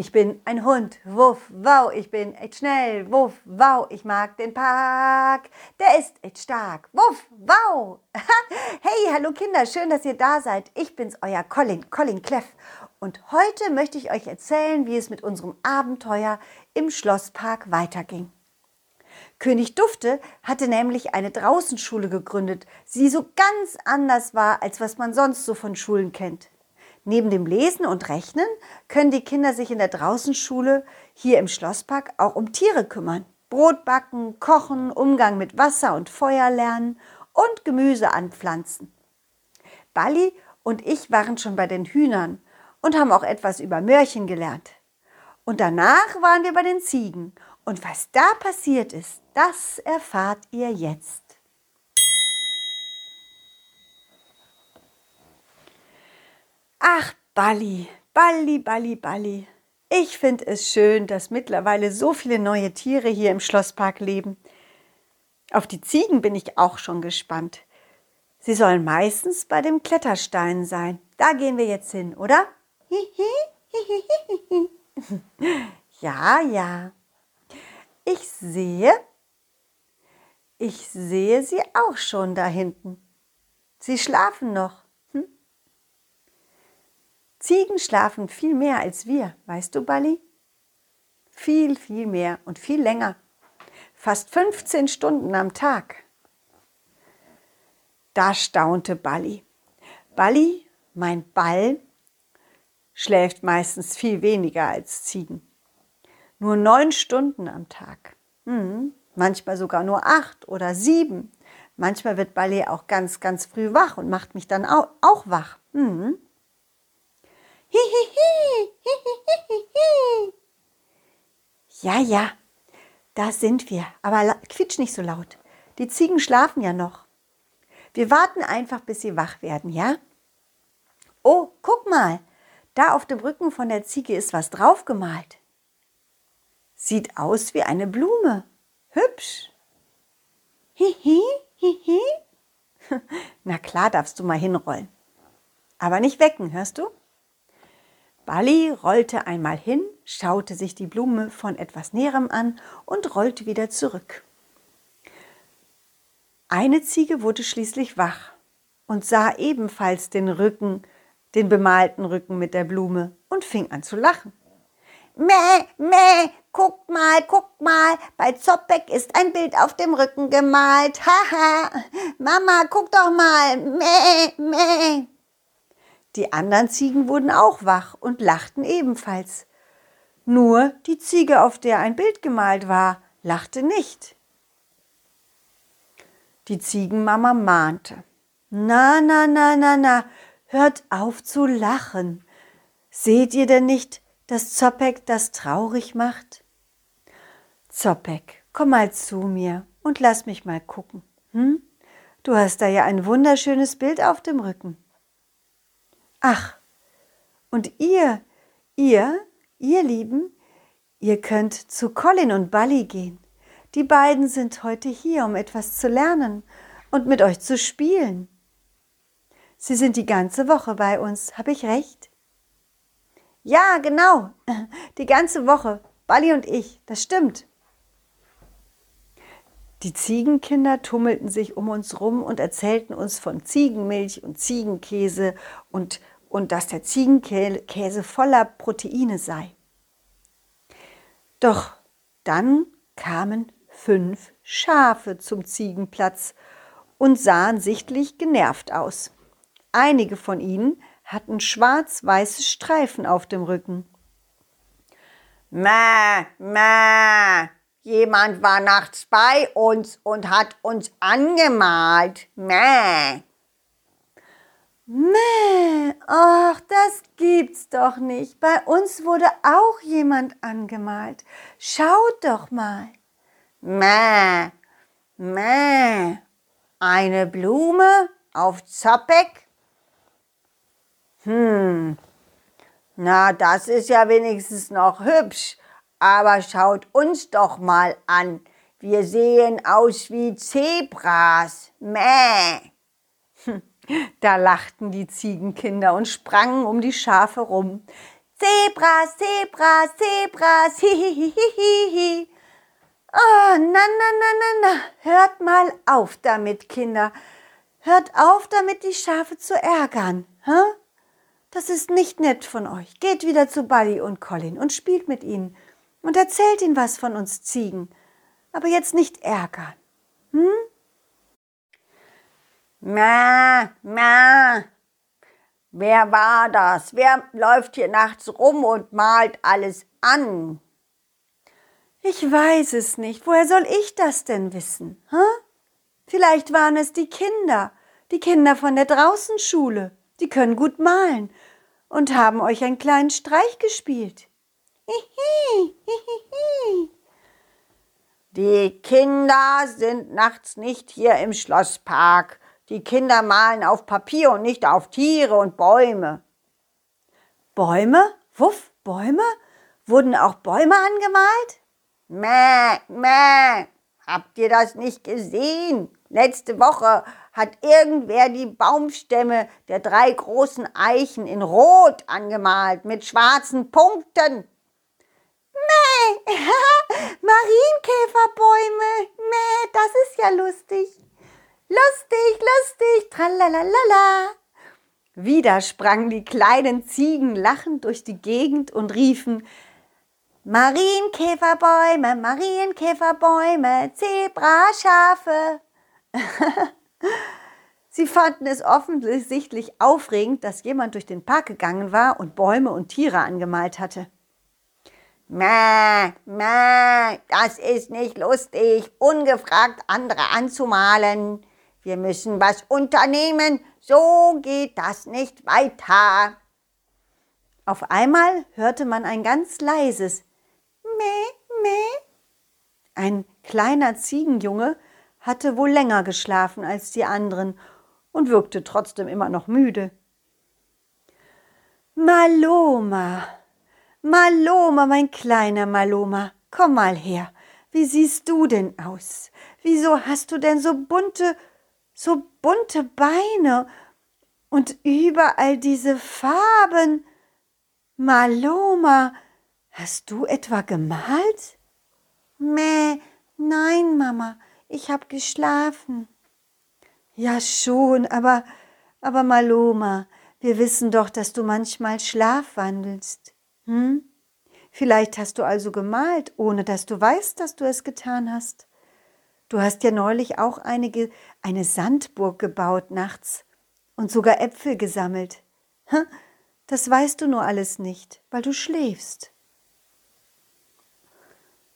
Ich bin ein Hund, wuff, wow, ich bin echt schnell, wuff, wow, ich mag den Park, der ist echt stark, wuff, wow. hey, hallo Kinder, schön, dass ihr da seid. Ich bin's, euer Colin, Colin Cleff. Und heute möchte ich euch erzählen, wie es mit unserem Abenteuer im Schlosspark weiterging. König Dufte hatte nämlich eine Draußenschule gegründet, die so ganz anders war, als was man sonst so von Schulen kennt. Neben dem Lesen und Rechnen können die Kinder sich in der Draußenschule hier im Schlosspark auch um Tiere kümmern. Brot backen, kochen, Umgang mit Wasser und Feuer lernen und Gemüse anpflanzen. Bali und ich waren schon bei den Hühnern und haben auch etwas über Mörchen gelernt. Und danach waren wir bei den Ziegen. Und was da passiert ist, das erfahrt ihr jetzt. Ach, Balli, Balli, Balli, Balli. Ich finde es schön, dass mittlerweile so viele neue Tiere hier im Schlosspark leben. Auf die Ziegen bin ich auch schon gespannt. Sie sollen meistens bei dem Kletterstein sein. Da gehen wir jetzt hin, oder? ja, ja. Ich sehe, ich sehe sie auch schon da hinten. Sie schlafen noch. Ziegen schlafen viel mehr als wir, weißt du, Bali? Viel, viel mehr und viel länger. Fast 15 Stunden am Tag. Da staunte Bali. Bali, mein Ball, schläft meistens viel weniger als Ziegen. Nur neun Stunden am Tag. Hm, manchmal sogar nur acht oder sieben. Manchmal wird Bali auch ganz, ganz früh wach und macht mich dann auch, auch wach. Hm. Ja, ja, da sind wir. Aber quietsch nicht so laut. Die Ziegen schlafen ja noch. Wir warten einfach, bis sie wach werden, ja? Oh, guck mal. Da auf dem Rücken von der Ziege ist was draufgemalt. Sieht aus wie eine Blume. Hübsch. Hihi, hihi. Na klar darfst du mal hinrollen. Aber nicht wecken, hörst du? Bali rollte einmal hin, schaute sich die Blume von etwas Näherem an und rollte wieder zurück. Eine Ziege wurde schließlich wach und sah ebenfalls den Rücken, den bemalten Rücken mit der Blume und fing an zu lachen. Mäh, mäh, guck mal, guck mal, bei Zopek ist ein Bild auf dem Rücken gemalt. Haha, Mama, guck doch mal. Mäh, mäh. Die anderen Ziegen wurden auch wach und lachten ebenfalls. Nur die Ziege, auf der ein Bild gemalt war, lachte nicht. Die Ziegenmama mahnte. Na, na, na, na, na, hört auf zu lachen. Seht ihr denn nicht, dass Zopek das traurig macht? Zopek, komm mal zu mir und lass mich mal gucken. Hm? Du hast da ja ein wunderschönes Bild auf dem Rücken. Ach, und ihr, ihr, ihr Lieben, ihr könnt zu Colin und Bally gehen. Die beiden sind heute hier, um etwas zu lernen und mit euch zu spielen. Sie sind die ganze Woche bei uns, habe ich recht? Ja, genau, die ganze Woche, Bally und ich, das stimmt. Die Ziegenkinder tummelten sich um uns rum und erzählten uns von Ziegenmilch und Ziegenkäse und, und dass der Ziegenkäse voller Proteine sei. Doch dann kamen fünf Schafe zum Ziegenplatz und sahen sichtlich genervt aus. Einige von ihnen hatten schwarz-weiße Streifen auf dem Rücken. Mä, mä, Jemand war nachts bei uns und hat uns angemalt. Mäh. Mäh, ach, das gibt's doch nicht. Bei uns wurde auch jemand angemalt. Schaut doch mal. Mäh, mäh. Eine Blume auf Zoppek? Hm, na, das ist ja wenigstens noch hübsch. Aber schaut uns doch mal an. Wir sehen aus wie Zebras. Mäh. Da lachten die Ziegenkinder und sprangen um die Schafe rum. Zebras, Zebras, Zebras, hihihihihi. Oh, na, na, na, na, na. Hört mal auf damit, Kinder. Hört auf damit, die Schafe zu ärgern. Hä? Das ist nicht nett von euch. Geht wieder zu Buddy und Colin und spielt mit ihnen und erzählt ihnen was von uns Ziegen. Aber jetzt nicht ärgern. Hm? Ma, ma. Wer war das? Wer läuft hier nachts rum und malt alles an? Ich weiß es nicht. Woher soll ich das denn wissen? Hä? Vielleicht waren es die Kinder, die Kinder von der Draußenschule. Die können gut malen und haben euch einen kleinen Streich gespielt. Die Kinder sind nachts nicht hier im Schlosspark. Die Kinder malen auf Papier und nicht auf Tiere und Bäume. Bäume? Wuff, Bäume? Wurden auch Bäume angemalt? Mäh, mäh. Habt ihr das nicht gesehen? Letzte Woche hat irgendwer die Baumstämme der drei großen Eichen in Rot angemalt mit schwarzen Punkten. Mäh, Marienkäferbäume. Mäh, das ist ja lustig. Lustig, lustig, tralalala. Wieder sprangen die kleinen Ziegen lachend durch die Gegend und riefen Marienkäferbäume, Marienkäferbäume, Zebraschafe. Sie fanden es offensichtlich aufregend, dass jemand durch den Park gegangen war und Bäume und Tiere angemalt hatte. Mäh, mäh, das ist nicht lustig, ungefragt andere anzumalen. Wir müssen was unternehmen, so geht das nicht weiter. Auf einmal hörte man ein ganz leises Meh, meh. Ein kleiner Ziegenjunge hatte wohl länger geschlafen als die anderen und wirkte trotzdem immer noch müde. Maloma, Maloma, mein kleiner Maloma, komm mal her. Wie siehst du denn aus? Wieso hast du denn so bunte, so bunte Beine und überall diese Farben? Maloma, hast du etwa gemalt? Mäh, nein, Mama, ich hab geschlafen. Ja schon, aber, aber Maloma, wir wissen doch, dass du manchmal schlafwandelst. Hm? Vielleicht hast du also gemalt, ohne dass du weißt, dass du es getan hast. Du hast ja neulich auch einige, eine Sandburg gebaut nachts und sogar Äpfel gesammelt. Das weißt du nur alles nicht, weil du schläfst.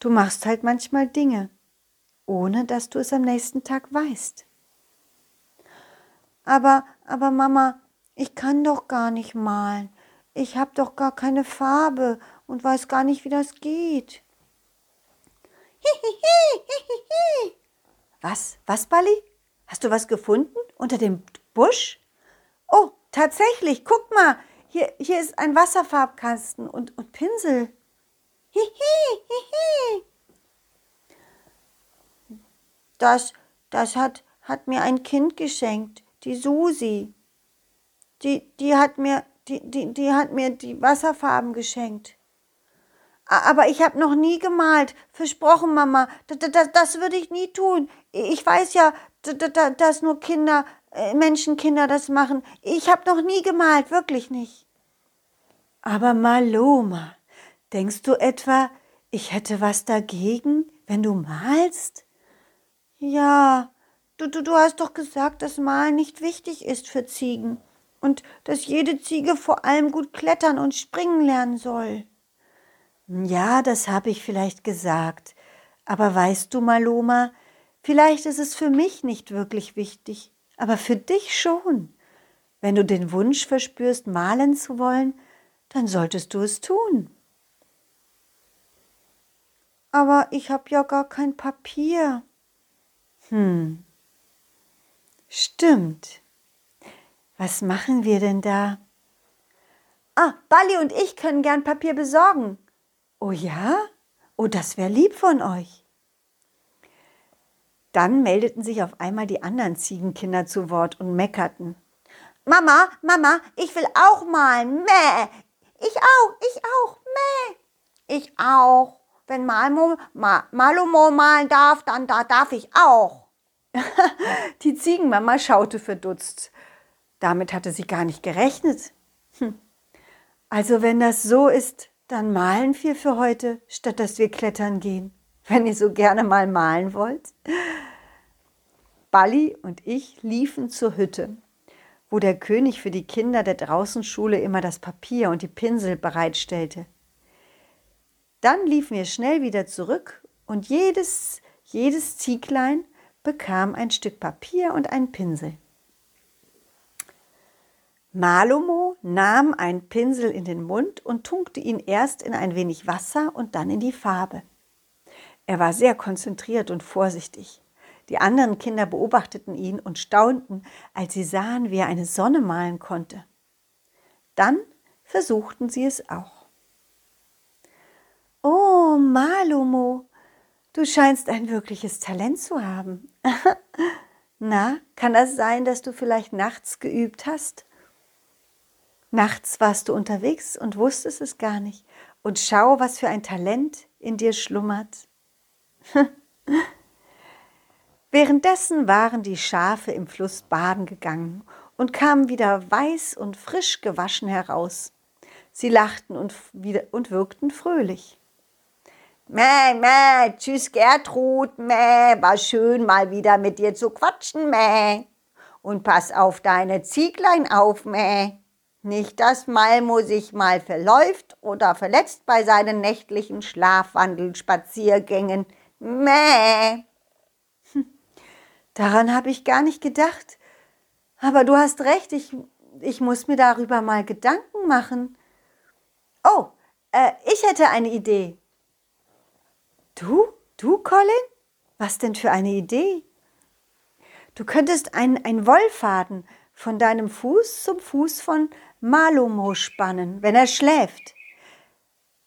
Du machst halt manchmal Dinge, ohne dass du es am nächsten Tag weißt. Aber, aber Mama, ich kann doch gar nicht malen. Ich habe doch gar keine Farbe und weiß gar nicht, wie das geht. Was? Was, Bali? Hast du was gefunden unter dem Busch? Oh, tatsächlich, guck mal, hier, hier ist ein Wasserfarbkasten und, und Pinsel. Hihi, hihi. Das, das hat, hat mir ein Kind geschenkt, die Susi. Die, die hat mir, die, die, die hat mir die Wasserfarben geschenkt. Aber ich habe noch nie gemalt. Versprochen, Mama. Das, das, das würde ich nie tun. Ich weiß ja, dass nur Kinder, äh, Menschenkinder das machen. Ich habe noch nie gemalt, wirklich nicht. Aber Maloma, denkst du etwa, ich hätte was dagegen, wenn du malst? Ja, du, du, du hast doch gesagt, dass Malen nicht wichtig ist für Ziegen und dass jede Ziege vor allem gut klettern und springen lernen soll. Ja, das habe ich vielleicht gesagt. Aber weißt du, Maloma, vielleicht ist es für mich nicht wirklich wichtig, aber für dich schon. Wenn du den Wunsch verspürst, malen zu wollen, dann solltest du es tun. Aber ich habe ja gar kein Papier. Hm. Stimmt. Was machen wir denn da? Ah, Bali und ich können gern Papier besorgen. Oh ja? Oh, das wäre lieb von euch. Dann meldeten sich auf einmal die anderen Ziegenkinder zu Wort und meckerten. Mama, Mama, ich will auch malen. Mäh. Ich auch, ich auch, meh. Ich auch. Wenn Malmo, Ma, Malumo malen darf, dann da darf ich auch. Die Ziegenmama schaute verdutzt. Damit hatte sie gar nicht gerechnet. Hm. Also wenn das so ist, dann malen wir für heute, statt dass wir klettern gehen, wenn ihr so gerne mal malen wollt. Balli und ich liefen zur Hütte, wo der König für die Kinder der Draußenschule immer das Papier und die Pinsel bereitstellte. Dann liefen wir schnell wieder zurück und jedes, jedes Zieglein bekam ein Stück Papier und einen Pinsel. Malomo nahm einen Pinsel in den Mund und tunkte ihn erst in ein wenig Wasser und dann in die Farbe. Er war sehr konzentriert und vorsichtig. Die anderen Kinder beobachteten ihn und staunten, als sie sahen, wie er eine Sonne malen konnte. Dann versuchten sie es auch. Oh, Malomo, Du scheinst ein wirkliches Talent zu haben. Na, kann das sein, dass du vielleicht nachts geübt hast? Nachts warst du unterwegs und wusstest es gar nicht. Und schau, was für ein Talent in dir schlummert. Währenddessen waren die Schafe im Fluss baden gegangen und kamen wieder weiß und frisch gewaschen heraus. Sie lachten und, wieder, und wirkten fröhlich. Mäh, mäh, tschüss Gertrud, mäh, war schön mal wieder mit dir zu quatschen, mäh. Und pass auf deine Zieglein auf, mäh. Nicht, dass Malmo sich mal verläuft oder verletzt bei seinen nächtlichen Schlafwandelspaziergängen. Mäh. Hm, daran habe ich gar nicht gedacht. Aber du hast recht, ich, ich muss mir darüber mal Gedanken machen. Oh, äh, ich hätte eine Idee. Du? Du, Colin? Was denn für eine Idee? Du könntest einen Wollfaden von deinem Fuß zum Fuß von Malomo spannen, wenn er schläft.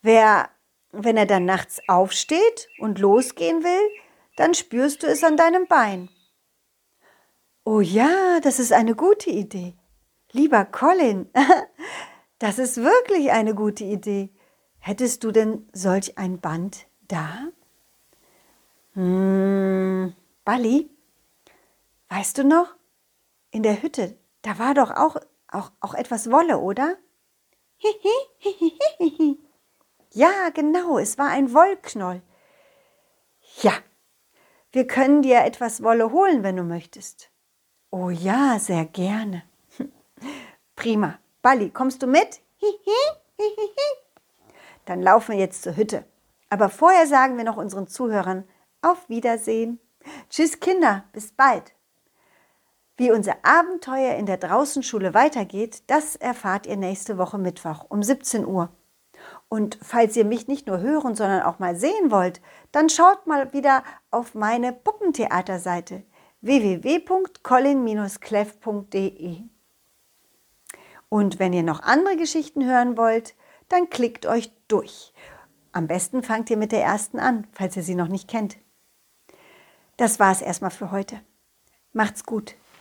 Wer, wenn er dann nachts aufsteht und losgehen will, dann spürst du es an deinem Bein. Oh ja, das ist eine gute Idee. Lieber Colin, das ist wirklich eine gute Idee. Hättest du denn solch ein Band da? Hm, Bali, weißt du noch? In der Hütte, da war doch auch, auch, auch etwas Wolle, oder? ja, genau, es war ein Wollknoll. Ja, wir können dir etwas Wolle holen, wenn du möchtest. Oh ja, sehr gerne. Prima. Bali, kommst du mit? Dann laufen wir jetzt zur Hütte. Aber vorher sagen wir noch unseren Zuhörern, auf Wiedersehen. Tschüss Kinder, bis bald. Wie unser Abenteuer in der Draußenschule weitergeht, das erfahrt ihr nächste Woche Mittwoch um 17 Uhr. Und falls ihr mich nicht nur hören, sondern auch mal sehen wollt, dann schaut mal wieder auf meine Puppentheaterseite www.colin-cleff.de. Und wenn ihr noch andere Geschichten hören wollt, dann klickt euch durch. Am besten fangt ihr mit der ersten an, falls ihr sie noch nicht kennt. Das war's erstmal für heute. Macht's gut.